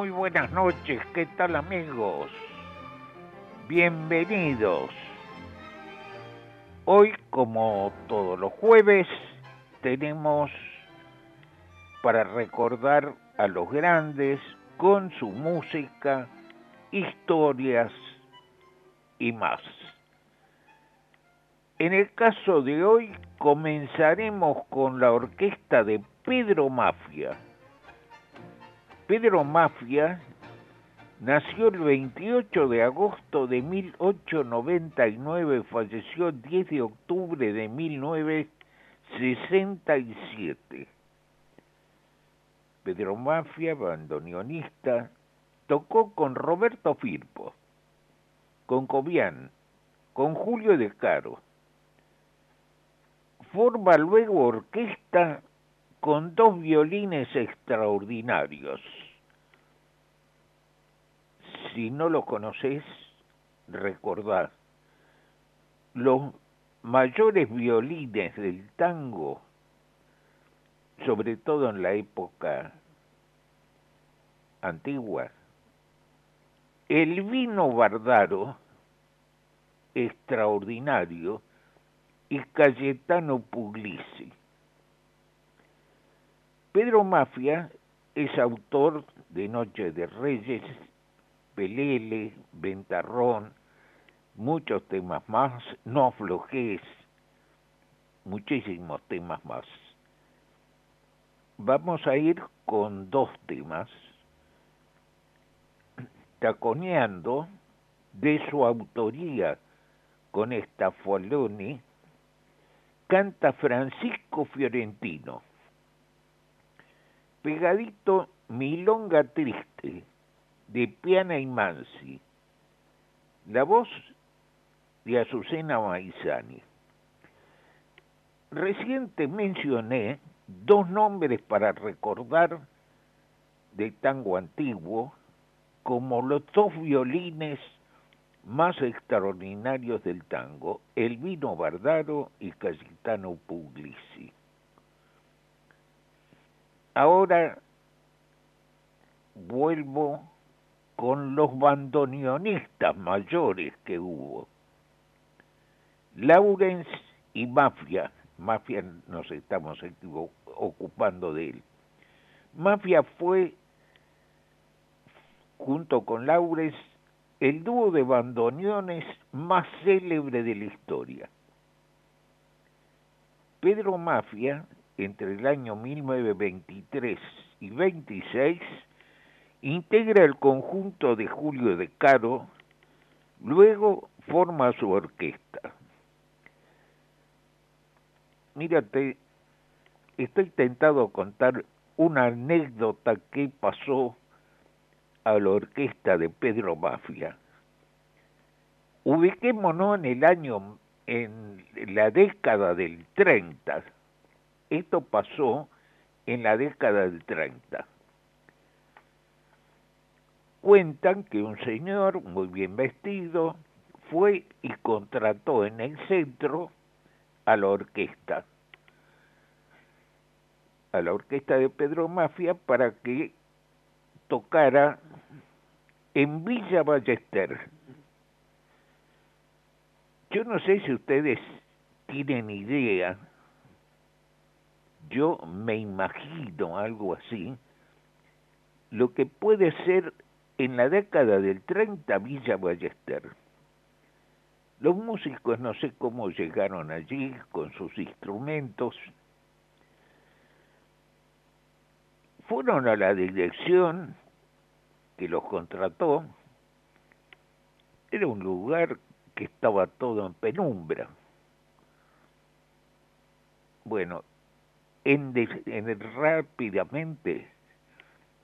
Muy buenas noches, ¿qué tal amigos? Bienvenidos. Hoy, como todos los jueves, tenemos para recordar a los grandes con su música, historias y más. En el caso de hoy comenzaremos con la orquesta de Pedro Mafia. Pedro Mafia nació el 28 de agosto de 1899, falleció el 10 de octubre de 1967. Pedro Mafia, bandoneonista, tocó con Roberto Firpo, con Cobian, con Julio De Caro. Forma luego orquesta con dos violines extraordinarios. Si no lo conoces, recordad, los mayores violines del tango, sobre todo en la época antigua, el vino Bardaro, extraordinario, y Cayetano Puglisi. Pedro Mafia es autor de Noche de Reyes, Pelele, Ventarrón, muchos temas más, No aflojes, muchísimos temas más. Vamos a ir con dos temas, taconeando de su autoría con esta Foloni, canta Francisco Fiorentino. Pegadito Milonga Triste, de Piana y Mansi. La voz de Azucena Maizani. Reciente mencioné dos nombres para recordar de tango antiguo como los dos violines más extraordinarios del tango, Elvino Bardaro y Cayetano Puglisi. Ahora vuelvo con los bandoneonistas mayores que hubo. Laurens y Mafia, Mafia nos estamos ocupando de él. Mafia fue, junto con Laurens, el dúo de bandoneones más célebre de la historia. Pedro Mafia, entre el año 1923 y 26, integra el conjunto de Julio de Caro, luego forma su orquesta. Mírate, estoy tentado a contar una anécdota que pasó a la orquesta de Pedro Mafia. Ubiquémonos en el año, en la década del 30. Esto pasó en la década del 30. Cuentan que un señor muy bien vestido fue y contrató en el centro a la orquesta, a la orquesta de Pedro Mafia para que tocara en Villa Ballester. Yo no sé si ustedes tienen idea, yo me imagino algo así, lo que puede ser en la década del 30 Villa Ballester. Los músicos no sé cómo llegaron allí con sus instrumentos. Fueron a la dirección que los contrató. Era un lugar que estaba todo en penumbra. Bueno, en, en rápidamente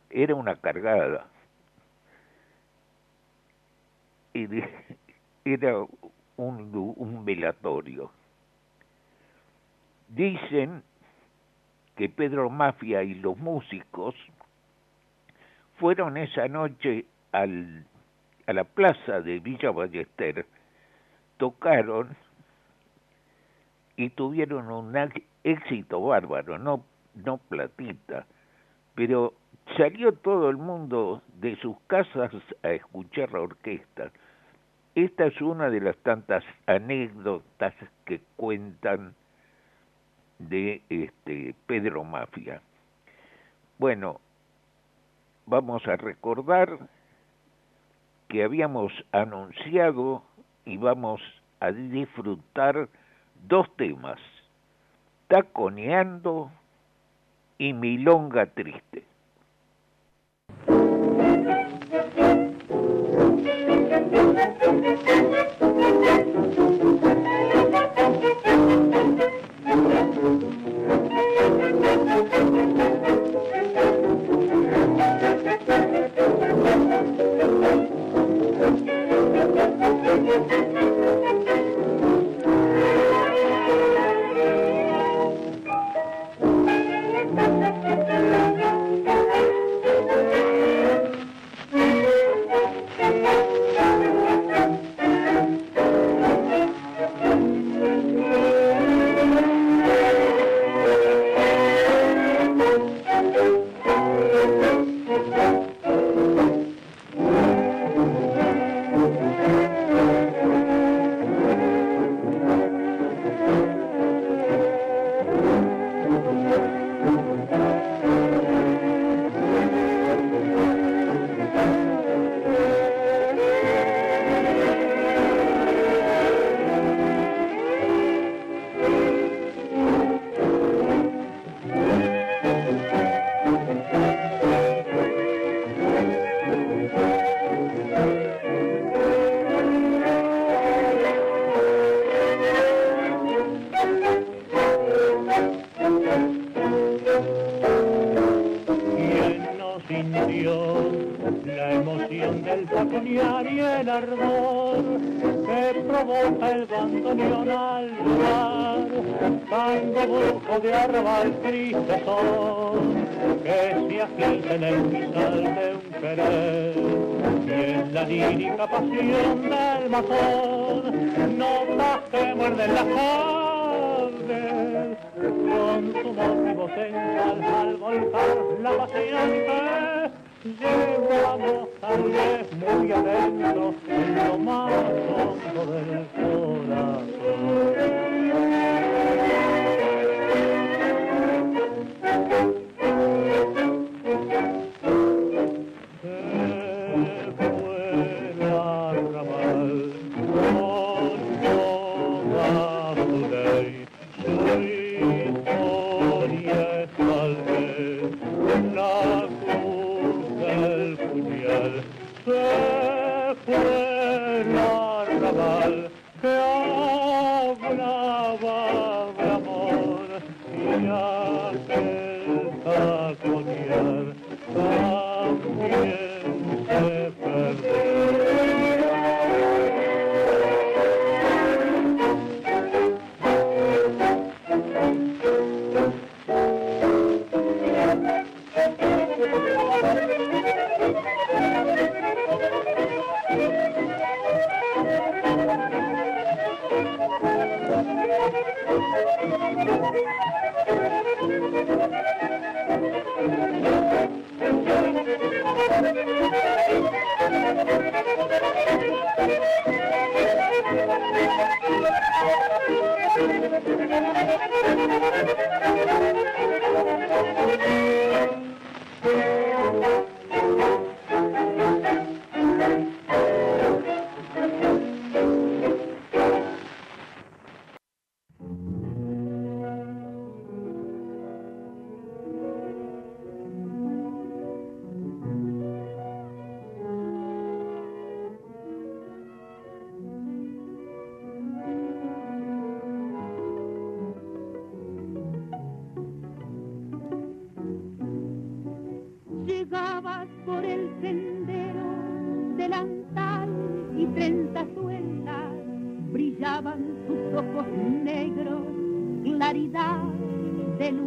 era una cargada. Era un, velatorio. Dicen que Pedro Mafia y los músicos fueron esa noche al, a la plaza de Villa Ballester, tocaron y tuvieron un éxito bárbaro, no, no platita, pero salió todo el mundo de sus casas a escuchar la orquesta. Esta es una de las tantas anécdotas que cuentan de este Pedro Mafia. Bueno, vamos a recordar que habíamos anunciado y vamos a disfrutar dos temas, Taconeando y Milonga Triste.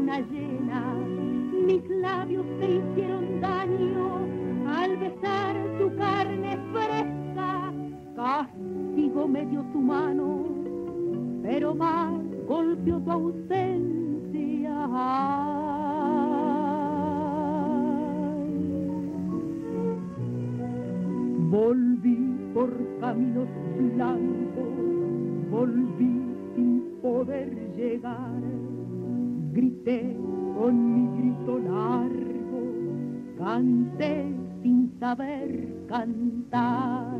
Luna llena. Mis labios te hicieron daño al besar tu carne fresca, castigo me dio tu mano, pero más golpeó tu ausencia. Volví por caminos blancos, volví sin poder llegar. Grité con mi grito largo, canté sin saber cantar.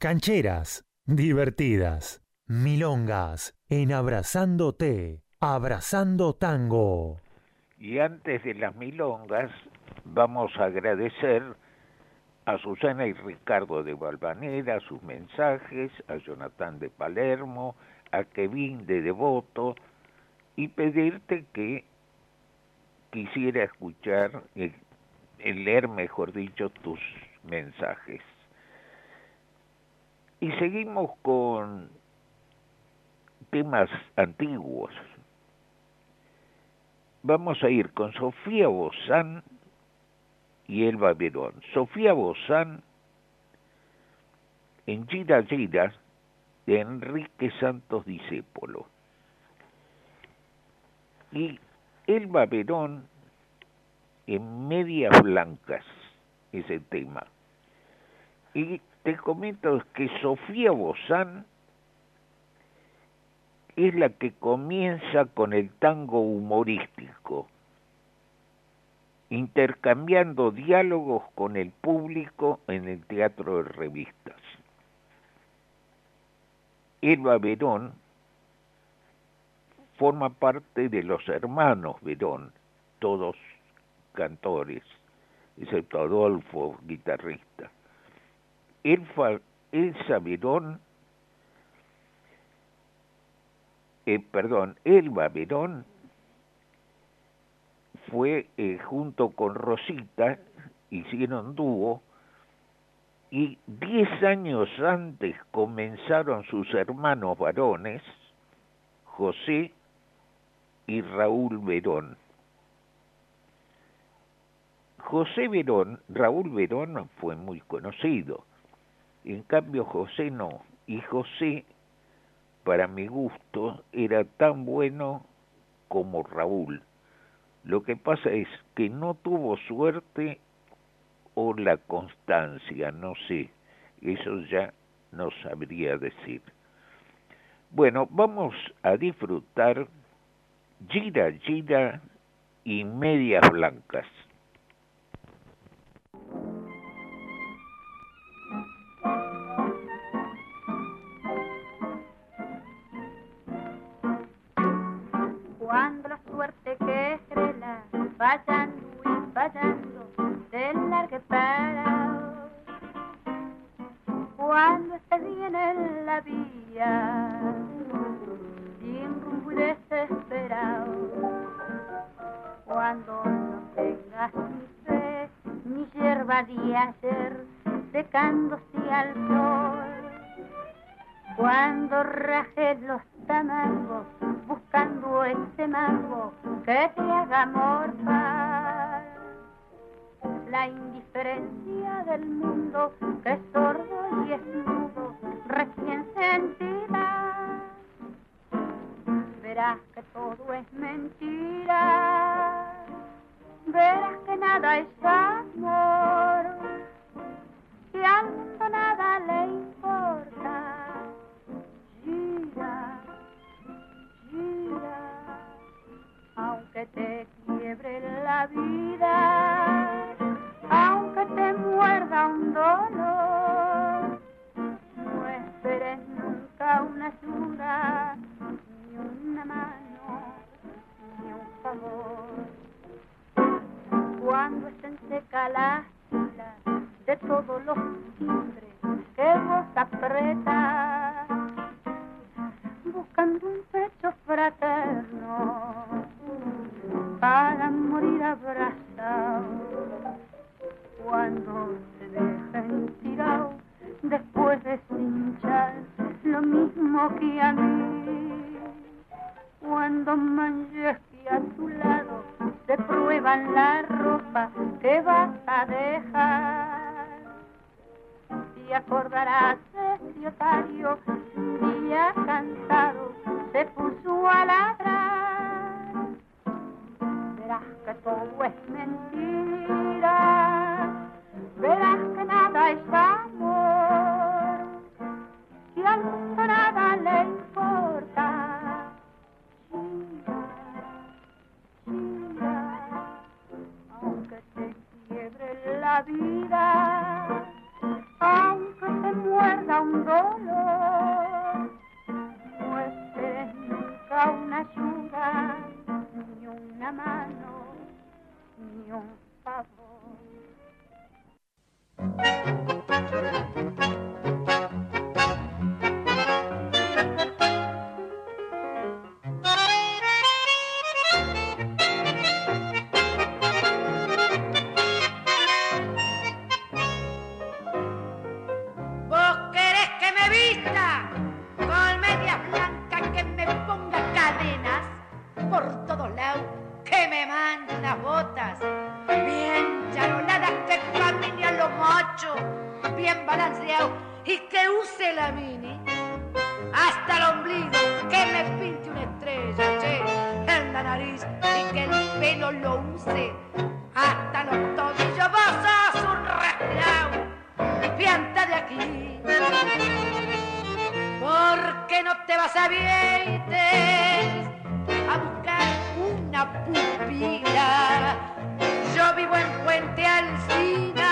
Cancheras, divertidas, milongas, en Abrazándote, Abrazando Tango. Y antes de las milongas, vamos a agradecer a Susana y Ricardo de Valvanera sus mensajes, a Jonathan de Palermo, a Kevin de Devoto, y pedirte que quisiera escuchar, eh, leer, mejor dicho, tus mensajes. Y seguimos con temas antiguos. Vamos a ir con Sofía Bozán y Elba Verón. Sofía Bozán en Gira Gira de Enrique Santos Discépolo. Y Elba Verón en Medias Blancas, ese tema. Y te comento que Sofía Bozán es la que comienza con el tango humorístico, intercambiando diálogos con el público en el teatro de revistas. Elba Verón forma parte de los hermanos Verón, todos cantores, excepto Adolfo, guitarrista. Elsa Verón, eh, perdón, Elba Verón fue eh, junto con Rosita, hicieron dúo, y diez años antes comenzaron sus hermanos varones, José y Raúl Verón. José Verón, Raúl Verón fue muy conocido, en cambio José no, y José, para mi gusto, era tan bueno como Raúl. Lo que pasa es que no tuvo suerte o la constancia, no sé, eso ya no sabría decir. Bueno, vamos a disfrutar Gira Gira y Medias Blancas. Cuando rajes los tamangos buscando ese mango que te haga morfar. La indiferencia del mundo que es sordo y es mudo, recién sentida. Verás que todo es mentira, verás que nada es amor, y al mundo nada le importa. Te quiebre la vida, aunque te muerda un dolor, no esperes nunca una ayuda, ni una mano, ni un favor. Cuando estén seca las de todos los timbres que vos apretas, buscando un pecho fraterno para morir abrazado cuando se dejen tirado después de cinchar lo mismo que a mí. Cuando que a tu lado se prueban la ropa que vas a dejar. Y acordarás ese otario día cansado mentira pelo lo use hasta los tobillos. Vos sos un respirado, pianta de aquí. Porque no te vas a Vietes a buscar una pupila. Yo vivo en Puente Alcina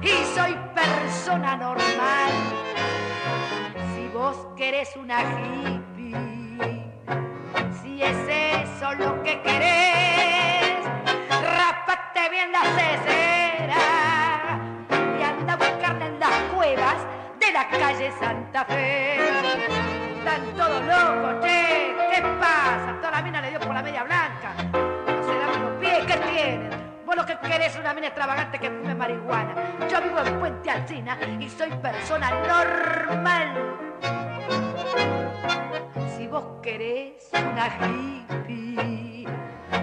y soy persona normal. Si vos querés una hippie, si es lo que querés, rápate bien la cesera y anda a en las cuevas de la calle Santa Fe. Están todos locos, che, ¿qué pasa? Toda la mina le dio por la media blanca. No se dan los pies, ¿qué tienen? Vos lo que querés es una mina extravagante que fume marihuana. Yo vivo en Puente Alcina y soy persona normal. Vos querés una hippie.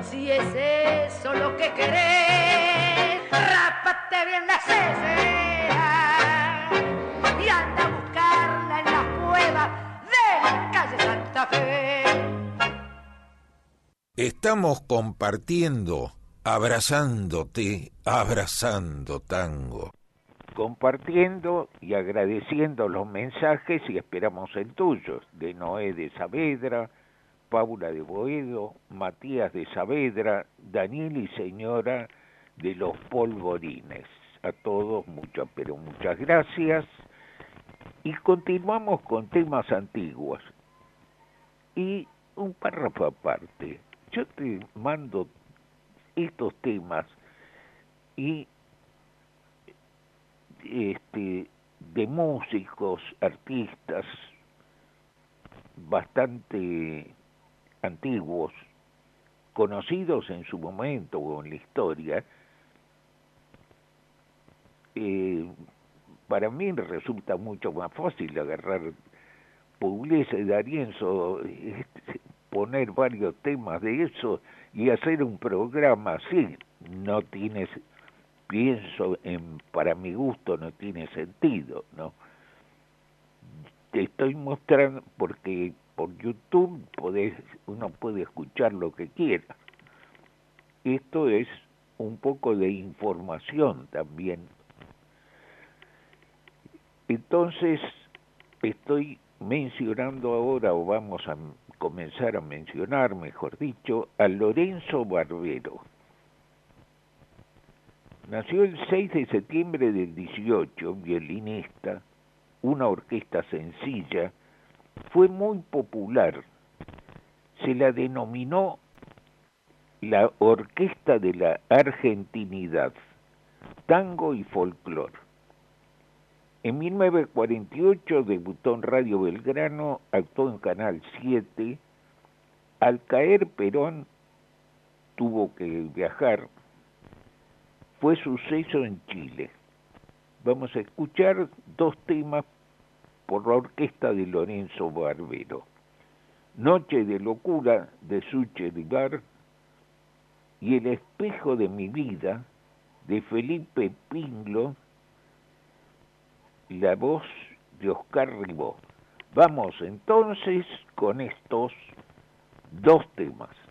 Si es eso lo que querés, rápate bien la cesera y anda a buscarla en la cueva de la calle Santa Fe. Estamos compartiendo, abrazándote, abrazando tango. Compartiendo y agradeciendo los mensajes y esperamos el tuyo, de Noé de Saavedra, Paula de Boedo, Matías de Saavedra, Daniel y señora de los Polvorines. A todos muchas, pero muchas gracias. Y continuamos con temas antiguos. Y un párrafo aparte. Yo te mando estos temas y este, de músicos, artistas bastante antiguos, conocidos en su momento o en la historia, eh, para mí resulta mucho más fácil agarrar Pugliese, D'Arienzo, este, poner varios temas de eso y hacer un programa así. No tienes pienso en para mi gusto no tiene sentido no te estoy mostrando porque por YouTube podés, uno puede escuchar lo que quiera. Esto es un poco de información también. Entonces estoy mencionando ahora o vamos a comenzar a mencionar mejor dicho a Lorenzo Barbero Nació el 6 de septiembre del 18, violinista, una orquesta sencilla, fue muy popular. Se la denominó la Orquesta de la Argentinidad, tango y folclor. En 1948 debutó en Radio Belgrano, actuó en Canal 7. Al caer Perón tuvo que viajar fue suceso en Chile. Vamos a escuchar dos temas por la orquesta de Lorenzo Barbero. Noche de locura de Suche Rigar y El espejo de mi vida de Felipe Pinglo, la voz de Oscar Ribó. Vamos entonces con estos dos temas.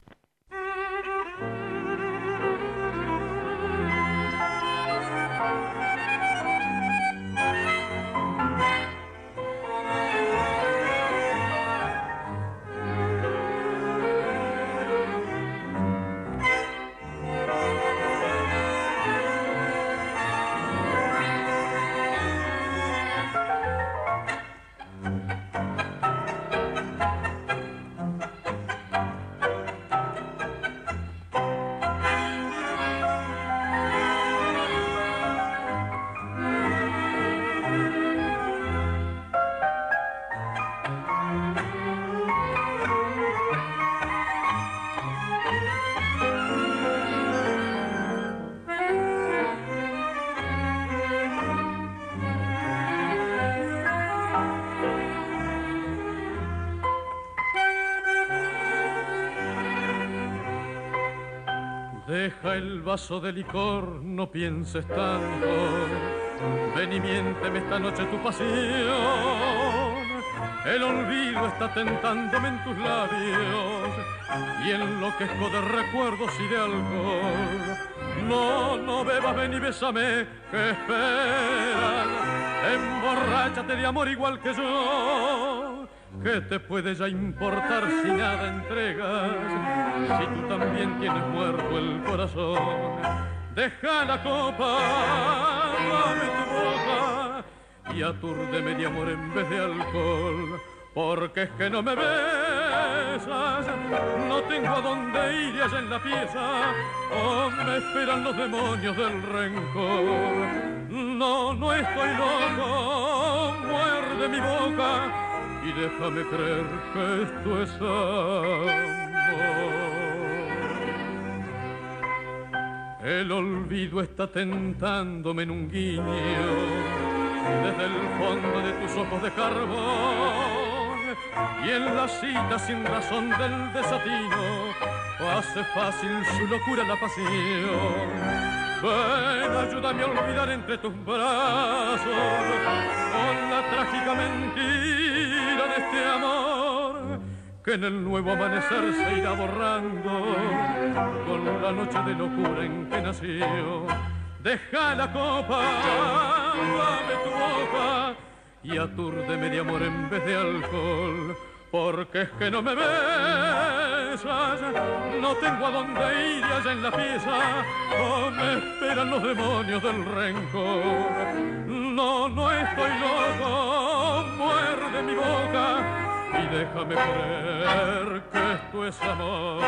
El vaso de licor, no pienses tanto. Ven y miénteme esta noche tu pasión. El olvido está tentándome en tus labios y enloquezco de recuerdos y de alcohol. No, no bebas, ven y bésame, que esperas. Emborráchate de amor igual que yo ¿Qué te puede ya importar si nada entregas? Si tú también tienes muerto el corazón, deja la copa, dame tu boca y atúrdeme de amor en vez de alcohol. Porque es que no me besas, no tengo a dónde ir allá en la pieza, o me esperan los demonios del rencor. No, no estoy loco, muerde mi boca y déjame creer que esto es amor. El olvido está tentándome en un guiño desde el fondo de tus ojos de carbón y en la cita sin razón del desatino hace fácil su locura la pasión. Ven, ayúdame a olvidar entre tus brazos con la trágica mentira este amor que en el nuevo amanecer se irá borrando con la noche de locura en que nació. Deja la copa, dame tu boca y atúrdeme de amor en vez de alcohol. Porque es que no me besas, no tengo a dónde ir allá en la pieza, o me esperan los demonios del rencor. No, no estoy loco, mi boca, y déjame creer que esto es amor.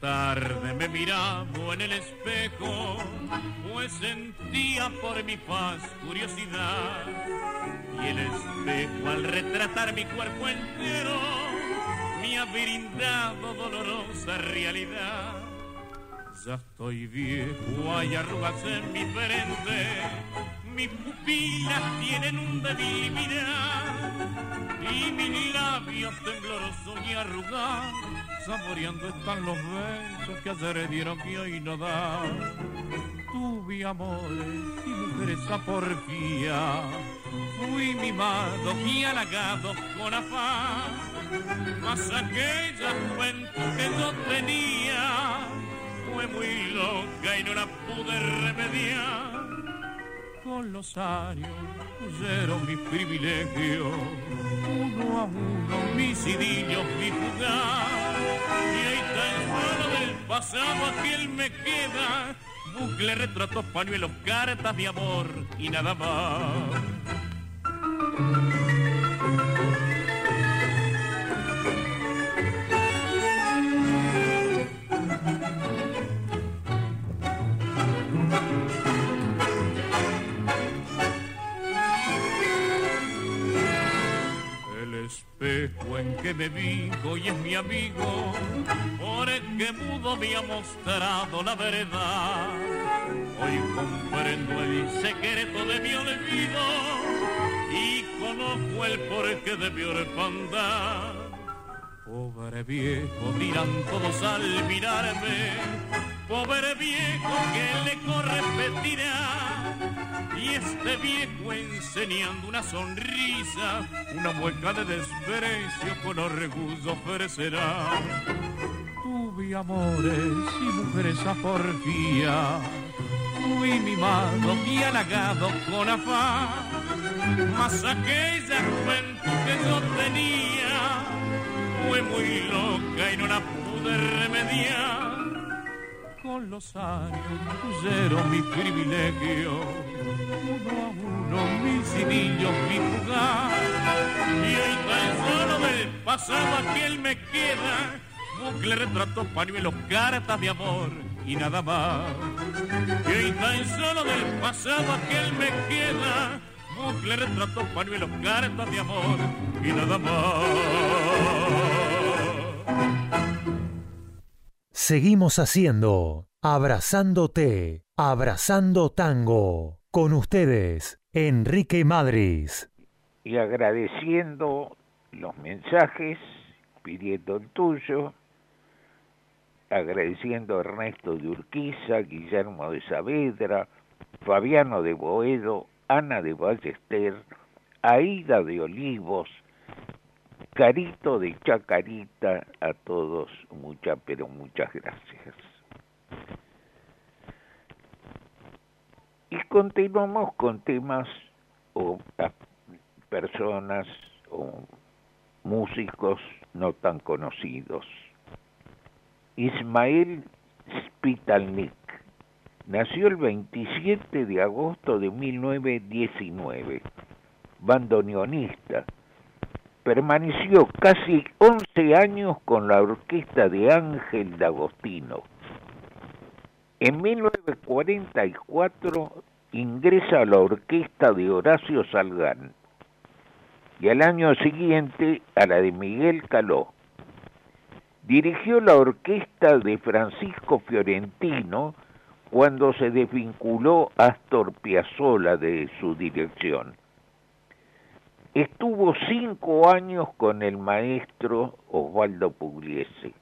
Tarde me miraba en el espejo, pues sentía por mi paz curiosidad. Y el espejo al retratar mi cuerpo entero, me ha brindado dolorosa realidad. Ya estoy viejo, hay arrugas en mi frente, mis pupilas tienen un débil y mis labios temblorosos y arrugados saboreando están los besos que ayer dieron que hoy no da. Tuve amores y mujeres a porfía, fui mimado y halagado con afán, mas aquella juventud que yo tenía fue muy loca y no la pude remediar. Con los años huyeron mis privilegios, uno a uno mis idillos vi jugar y ahí tan solo del pasado aquel me queda. Bucle, retratos, pañuelos, cartas de amor y nada más. Espejo en que me vi hoy es mi amigo, por el que mudo me ha mostrado la verdad. Hoy comprendo el secreto de mi olvido y conozco el porqué de mi orfandad. Pobre viejo, dirán todos al mirarme, y este viejo enseñando una sonrisa, una mueca de desprecio con orgullo ofrecerá. Tuve amores y mujeres a porfía, fui mimado y halagado con afán, mas aquella juventud que yo tenía fue muy loca y no la pude remediar con los años pusieron mi privilegio, uno a uno mis idillos, mi jugar, y el tan solo del pasado aquel me queda, bucle, retratos, pañuelos, cartas de amor y nada más. Y el tan solo del pasado aquel me queda, bucle, retratos, pañuelos, cartas de amor y nada más. Seguimos haciendo Abrazándote, Abrazando Tango. Con ustedes, Enrique Madris. Y agradeciendo los mensajes, pidiendo el tuyo, agradeciendo a Ernesto de Urquiza, Guillermo de Saavedra, Fabiano de Boedo, Ana de Ballester, Aida de Olivos, Carito de Chacarita, a todos muchas, pero muchas gracias. Y continuamos con temas o personas o músicos no tan conocidos. Ismael Spitalnik nació el 27 de agosto de 1919, bandoneonista permaneció casi 11 años con la orquesta de Ángel D'Agostino. En 1944 ingresa a la orquesta de Horacio Salgán y al año siguiente a la de Miguel Caló. Dirigió la orquesta de Francisco Fiorentino cuando se desvinculó Astor Piazzolla de su dirección. Estuvo cinco años con el maestro Osvaldo Pugliese.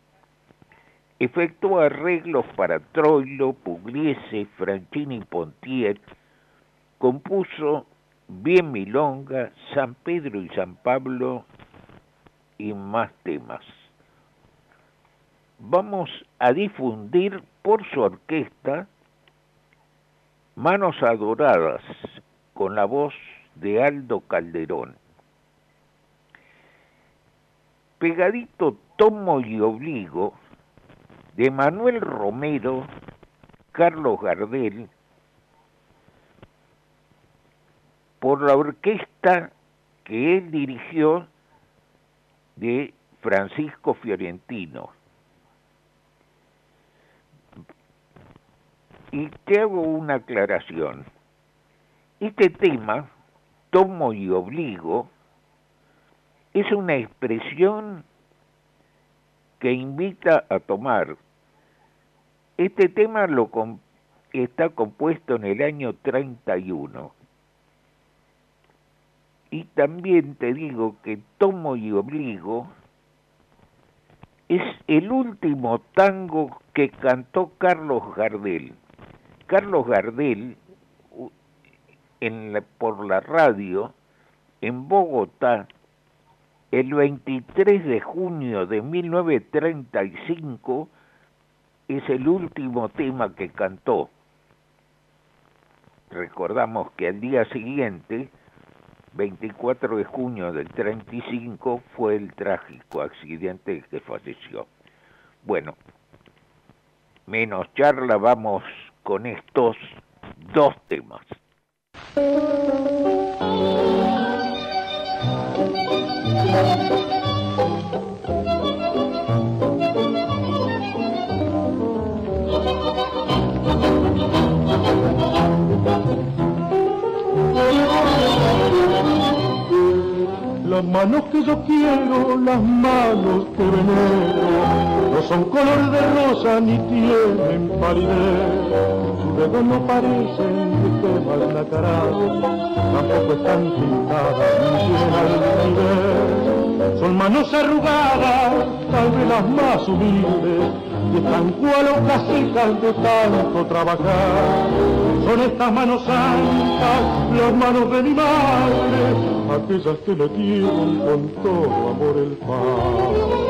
Efectuó arreglos para Troilo, Pugliese, Franchini y Pontier. Compuso Bien Milonga, San Pedro y San Pablo y más temas. Vamos a difundir por su orquesta Manos Adoradas con la voz de Aldo Calderón. Pegadito Tomo y Obligo de Manuel Romero, Carlos Gardel, por la orquesta que él dirigió de Francisco Fiorentino. Y te hago una aclaración. Este tema, tomo y obligo, es una expresión que invita a tomar. Este tema lo está compuesto en el año 31 y también te digo que Tomo y Obligo es el último tango que cantó Carlos Gardel. Carlos Gardel, en por la radio, en Bogotá, el 23 de junio de 1935, es el último tema que cantó. Recordamos que al día siguiente 24 de junio del 35 fue el trágico accidente que falleció. Bueno, menos charla, vamos con estos dos temas. Thank you. Las manos que yo quiero, las manos que venero, no son color de rosa ni tienen palidez. Dedos no parecen ni temas nacarados, tampoco están pintadas ni tienen nivel. Son manos arrugadas, tal vez las más humildes, y están cual hojas secas de tanto trabajar. Son estas manos santas, las manos de mi madre, aquellas que le dieron con todo amor el pan.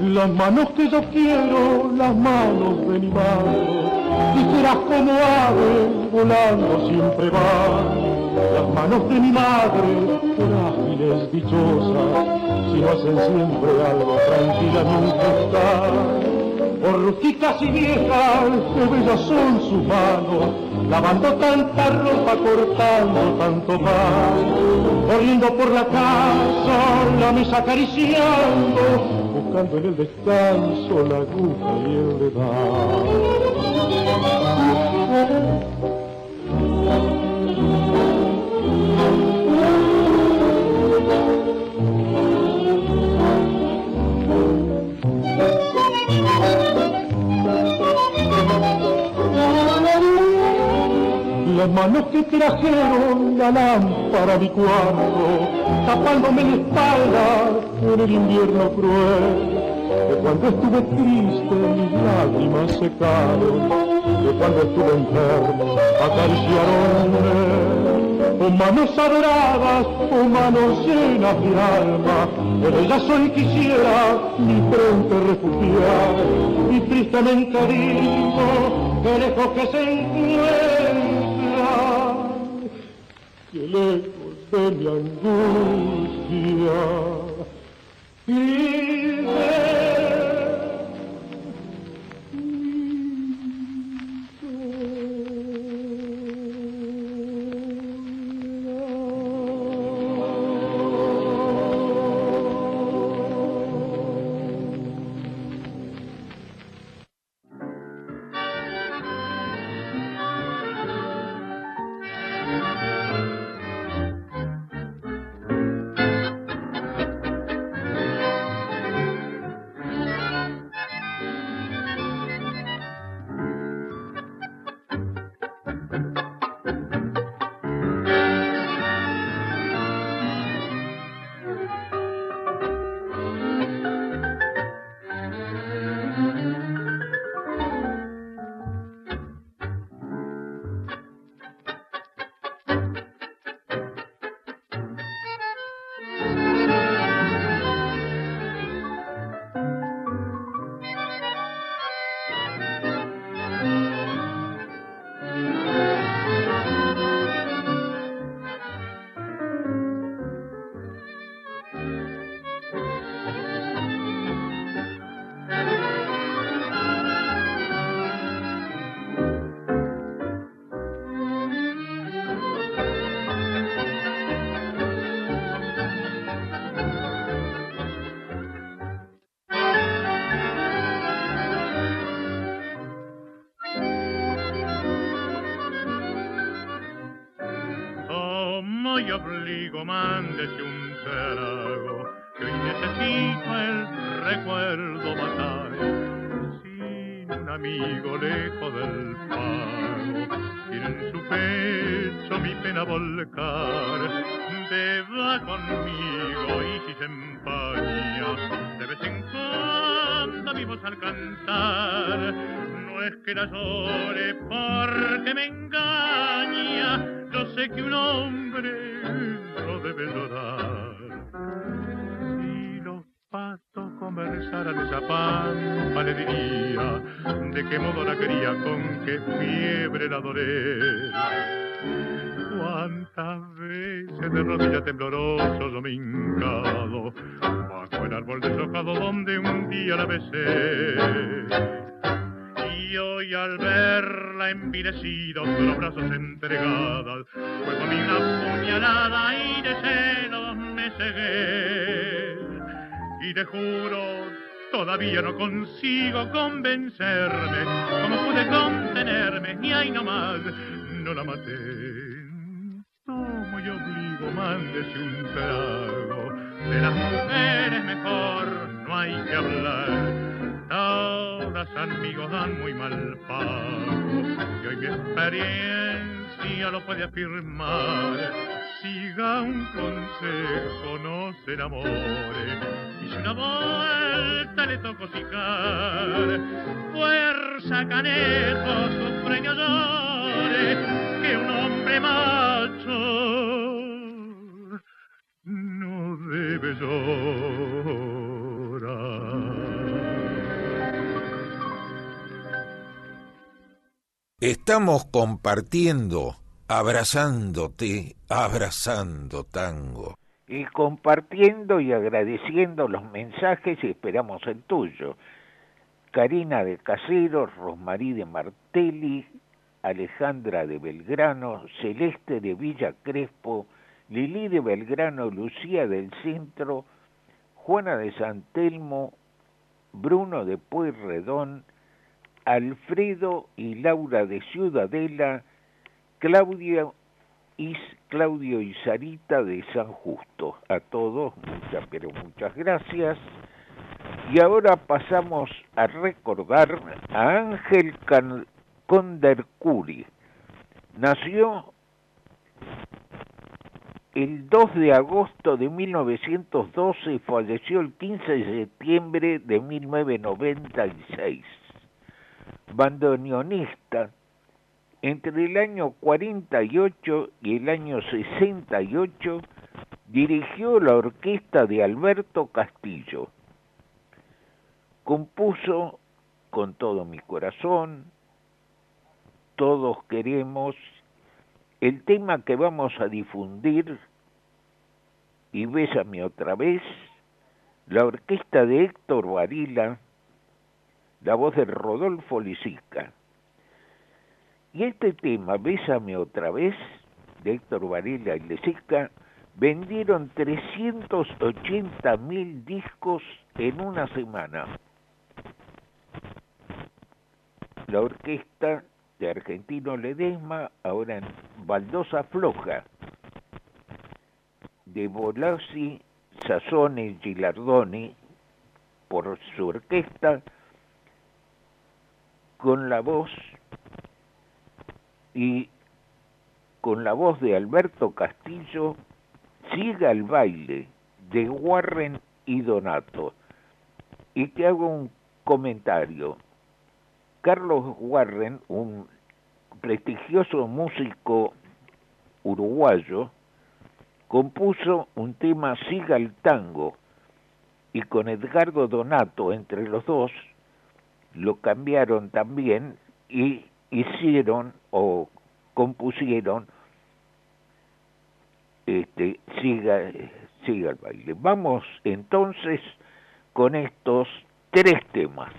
Las manos que yo quiero, las manos de mi madre, serás como ave volando siempre las manos de mi madre, frágiles, dichosas, si no hacen siempre algo, tranquila nunca están. Por y viejas, que bellas son sus manos, lavando tanta ropa, cortando tanto pan, corriendo por la casa, la mesa acariciando, buscando en el descanso la aguja y el dedal. Las manos que trajeron la lámpara a mi tapándome la espalda en el invierno cruel. De cuando estuve triste mis lágrimas secaron, de cuando estuve enfermo acariciaron con manos adoradas, con manos llenas de alma, pero ellas hoy quisiera mi frente refugiar, y tristemente digo que lejos que se encuentra que lejos de mi angustia. Y de mándese un trago, que necesito el recuerdo matar. Sin amigo lejos del pago, y en su pecho mi pena volcar. Beba conmigo y si se empaña, de vez en cuando vimos al cantar. No es que la llore porque me engaña, yo sé que un hombre debe llorar. Si los patos conversaran esa pampa le diría de qué modo la quería, con qué fiebre la adoré. Cuántas veces de rodillas tembloroso yo me hincado bajo el árbol deshojado donde un día la besé y al verla envilecida con los brazos entregadas, fue con una puñalada y de celos me cegué. Y te juro, todavía no consigo convencerme, como pude contenerme, y ahí nomás no la maté. Tomo y obligo, mándese un trago, de las mujeres mejor no hay que hablar Todas amigos dan muy mal pago y hoy mi experiencia lo puede afirmar. Siga un consejo, no se enamore y si una vuelta le tocó cicar, fuerza canejo, sufre llore, que un hombre macho no debe llorar. Estamos compartiendo, abrazándote, abrazando tango. Y compartiendo y agradeciendo los mensajes y esperamos el tuyo. Karina de Caseros, Rosmarí de Martelli, Alejandra de Belgrano, Celeste de Villa Crespo, Lili de Belgrano, Lucía del Centro, Juana de San Telmo, Bruno de Pueyrredón, Alfredo y Laura de Ciudadela, Claudio y, Claudio y Sarita de San Justo. A todos, muchas, pero muchas gracias. Y ahora pasamos a recordar a Ángel Condercuri. Nació el 2 de agosto de 1912 y falleció el 15 de septiembre de 1996 bandoneonista, entre el año 48 y el año 68 dirigió la orquesta de Alberto Castillo. Compuso con todo mi corazón, todos queremos, el tema que vamos a difundir, y Bésame otra vez, la orquesta de Héctor Varila, la voz de Rodolfo Lisica. Y este tema, Bésame otra vez, de Héctor Varela y Lisica, vendieron 380 mil discos en una semana. La orquesta de Argentino Ledesma, ahora en Baldosa Floja, de Bolasi, Sazone y Gilardoni, por su orquesta, con la voz y con la voz de Alberto Castillo, Siga el baile, de Warren y Donato. Y te hago un comentario. Carlos Warren, un prestigioso músico uruguayo, compuso un tema Siga el tango y con Edgardo Donato entre los dos lo cambiaron también y hicieron o compusieron este siga siga el baile. Vamos entonces con estos tres temas.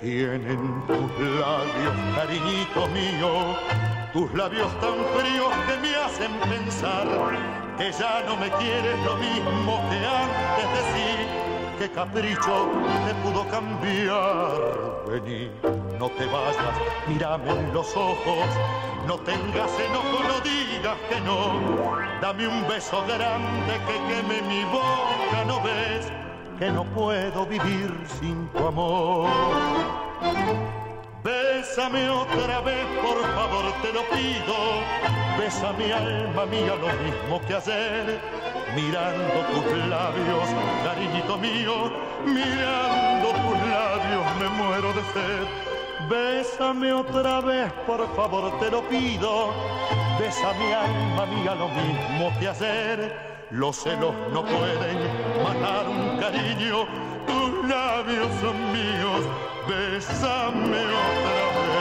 Tienen tus labios, cariñito mío, tus labios tan fríos que me hacen pensar que ya no me quieres lo mismo que antes de sí, qué capricho te pudo cambiar. Vení, no te vayas, mírame en los ojos, no tengas enojo, no digas que no, dame un beso grande que queme mi boca, ¿no ves? Que no puedo vivir sin tu amor. Bésame otra vez, por favor, te lo pido. Besa mi alma mía lo mismo que ayer. Mirando tus labios, cariñito mío, mirando tus labios me muero de sed. Bésame otra vez, por favor, te lo pido. Besa mi alma mía lo mismo que ayer los celos no pueden matar un cariño, tus labios son míos, bésame otra vez.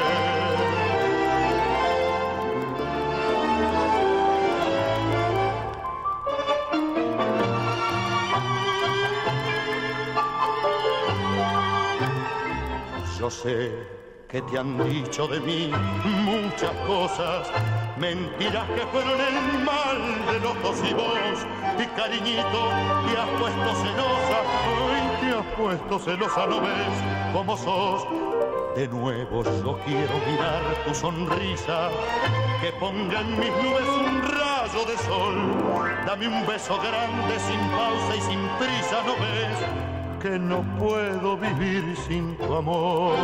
Yo sé que te han dicho de mí muchas cosas, mentiras que fueron el mal de los dos y vos, y cariñito, te has puesto celosa, hoy te has puesto celosa, ¿no ves cómo sos? De nuevo yo quiero mirar tu sonrisa, que ponga en mis nubes un rayo de sol, dame un beso grande sin pausa y sin prisa, ¿no ves? Que no puedo vivir sin tu amor.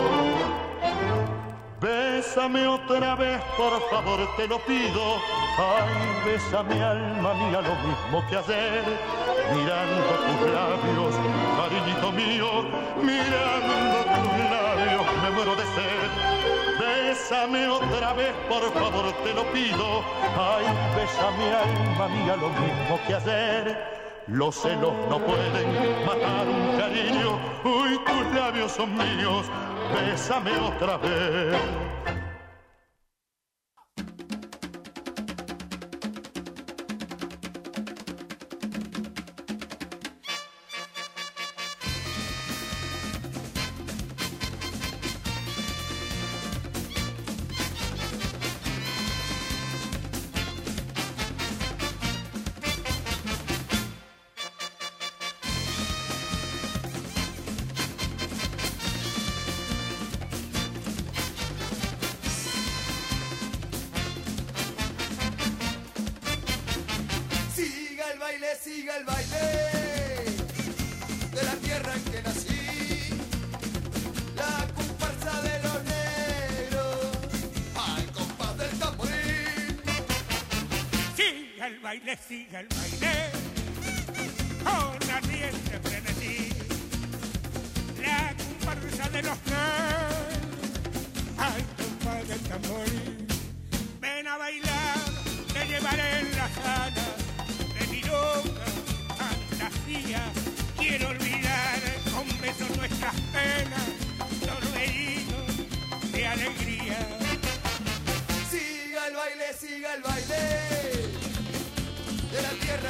Bésame otra vez, por favor, te lo pido. Ay, bésame alma mía lo mismo que ayer. Mirando tus labios, cariñito mío, mirando tus labios me muero de sed. Bésame otra vez, por favor, te lo pido. Ay, bésame alma mía lo mismo que ayer. Los celos no pueden matar un cariño. Uy, tus labios son míos. Bésame otra vez.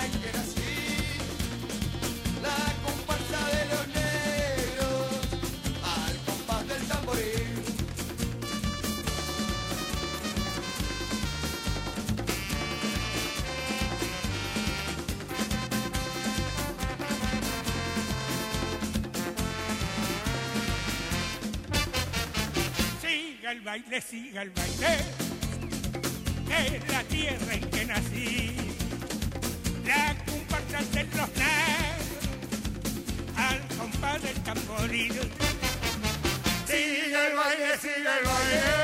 Que nací, la comparsa de los negros, al compás del tamborín. Siga el baile, siga el baile, en la tierra en que nací al compás del tamboril. Sigue el baile, sigue el baile,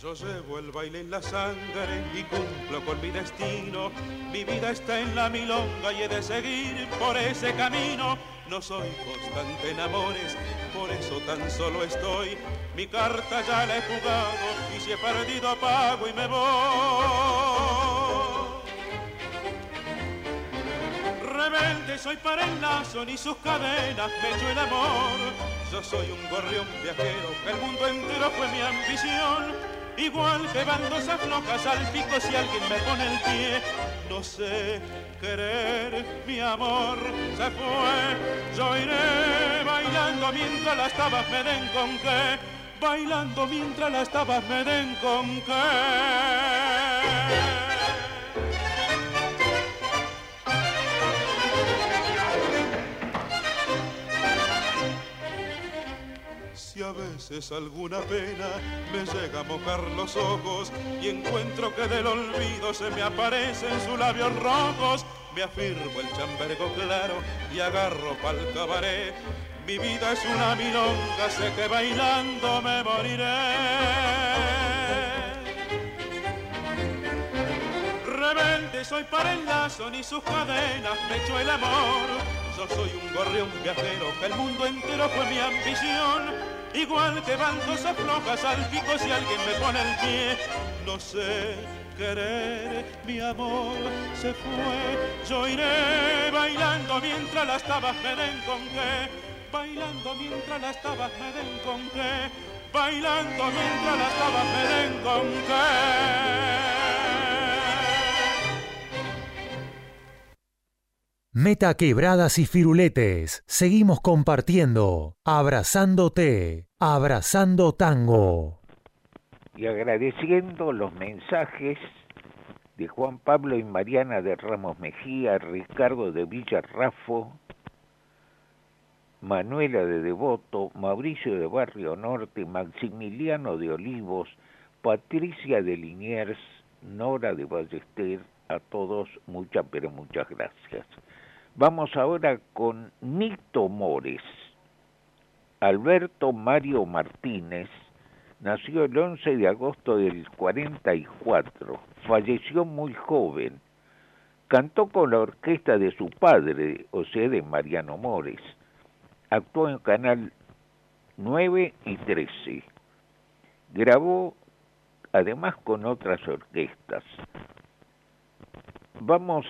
Yo llevo el baile en la sangre y cumplo con mi destino. Mi vida está en la milonga y he de seguir por ese camino. No soy constante en amores, por eso tan solo estoy. Mi carta ya la he jugado y si he perdido pago y me voy. Rebelde soy para el lazo, ni sus cadenas me echó el amor. Yo soy un gorrión viajero, que el mundo entero fue mi ambición. Igual que bandosas flocas al pico si alguien me pone el pie. No sé querer, mi amor se fue. Yo iré bailando mientras las tabas me den con qué. Bailando mientras las tabas me den con qué. Si a veces alguna pena me llega a mojar los ojos y encuentro que del olvido se me aparecen sus labios rojos, me afirmo el chambergo claro y agarro pa'l cabaret. Mi vida es una milonga, sé que bailando me moriré. Rebelde soy para el lazo, ni sus cadenas me echó el amor. Yo soy un gorrión viajero, que el mundo entero fue mi ambición. Igual que bandosas flojas al pico si alguien me pone el pie. No sé querer, mi amor se fue. Yo iré bailando mientras las tabas me den con qué. Bailando mientras las tabas me den con qué. Bailando mientras las tabas me den con qué. Meta quebradas y firuletes. Seguimos compartiendo, abrazándote, abrazando tango. Y agradeciendo los mensajes de Juan Pablo y Mariana de Ramos Mejía, Ricardo de Villarrafo, Manuela de Devoto, Mauricio de Barrio Norte, Maximiliano de Olivos, Patricia de Liniers, Nora de Ballester, a todos muchas pero muchas gracias. Vamos ahora con Nito Mores. Alberto Mario Martínez nació el 11 de agosto del 44, falleció muy joven. Cantó con la orquesta de su padre, o sea, de Mariano Mores. Actuó en Canal 9 y 13. Grabó además con otras orquestas. Vamos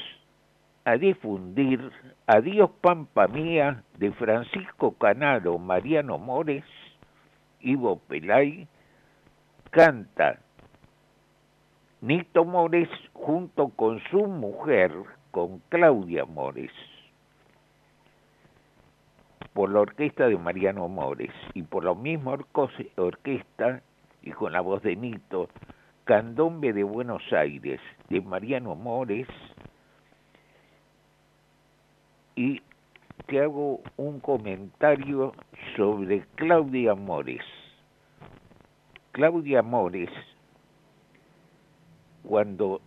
a difundir Adiós Pampa Mía de Francisco Canaro, Mariano Mores, Ivo Pelay, canta Nito Mores junto con su mujer, con Claudia Mores, por la orquesta de Mariano Mores y por la misma orquesta y con la voz de Nito, Candombe de Buenos Aires de Mariano Mores, y te hago un comentario sobre Claudia Mores. Claudia Mores, cuando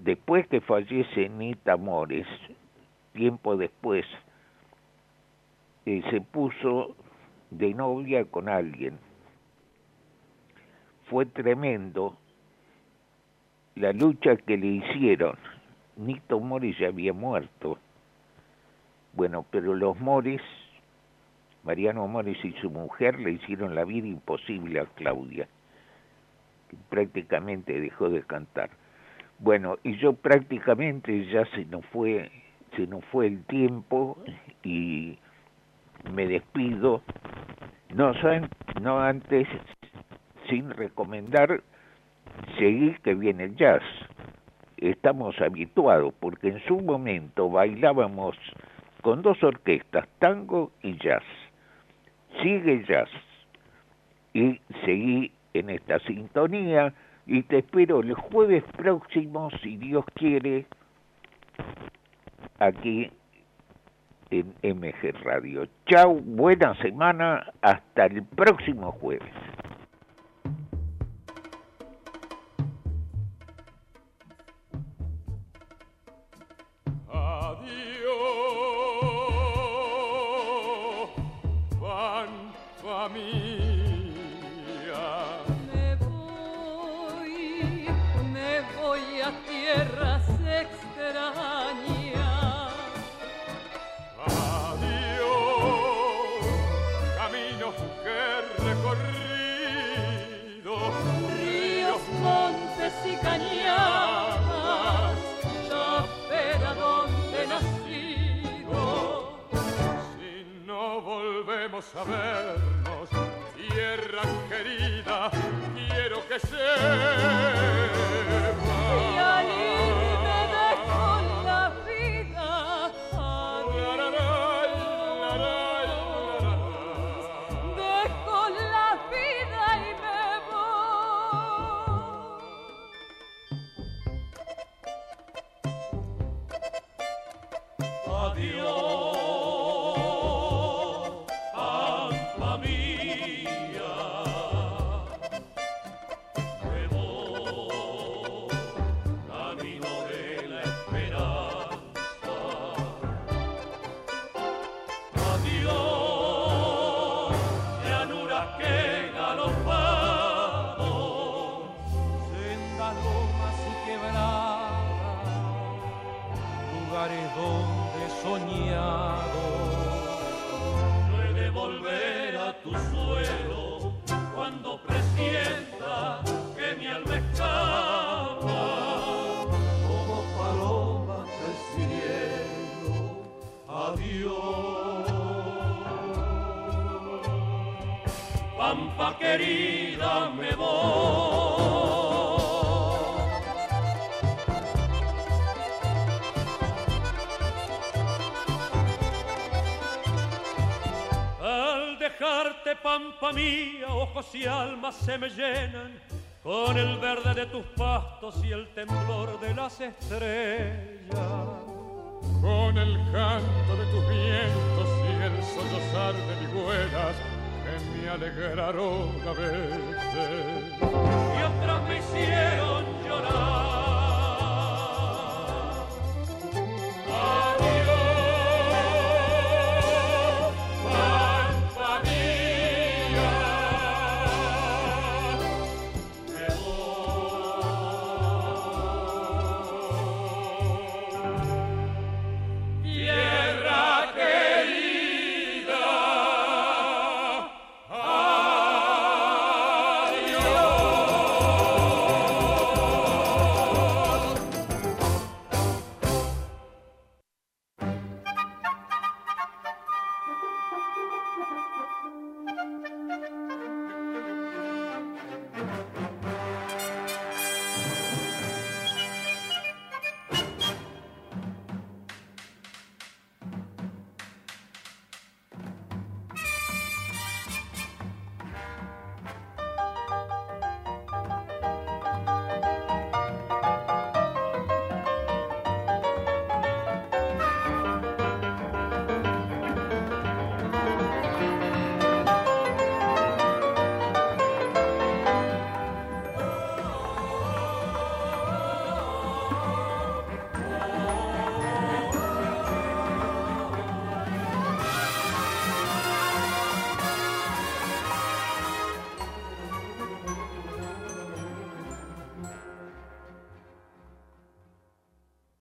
después que fallece Nita Mores, tiempo después, eh, se puso de novia con alguien. Fue tremendo la lucha que le hicieron Nito Mori ya había muerto. Bueno, pero los Mores, Mariano Mores y su mujer le hicieron la vida imposible a Claudia, prácticamente dejó de cantar. Bueno, y yo prácticamente ya se nos fue, se nos fue el tiempo y me despido, no, no antes sin recomendar seguir que viene el jazz. Estamos habituados porque en su momento bailábamos con dos orquestas, tango y jazz. Sigue jazz. Y seguí en esta sintonía y te espero el jueves próximo, si Dios quiere, aquí en MG Radio. Chao, buena semana, hasta el próximo jueves. Quiero Con el canto de tus vientos y el sollozar de mis vuelas me alegraron a veces y otras me hicieron llorar.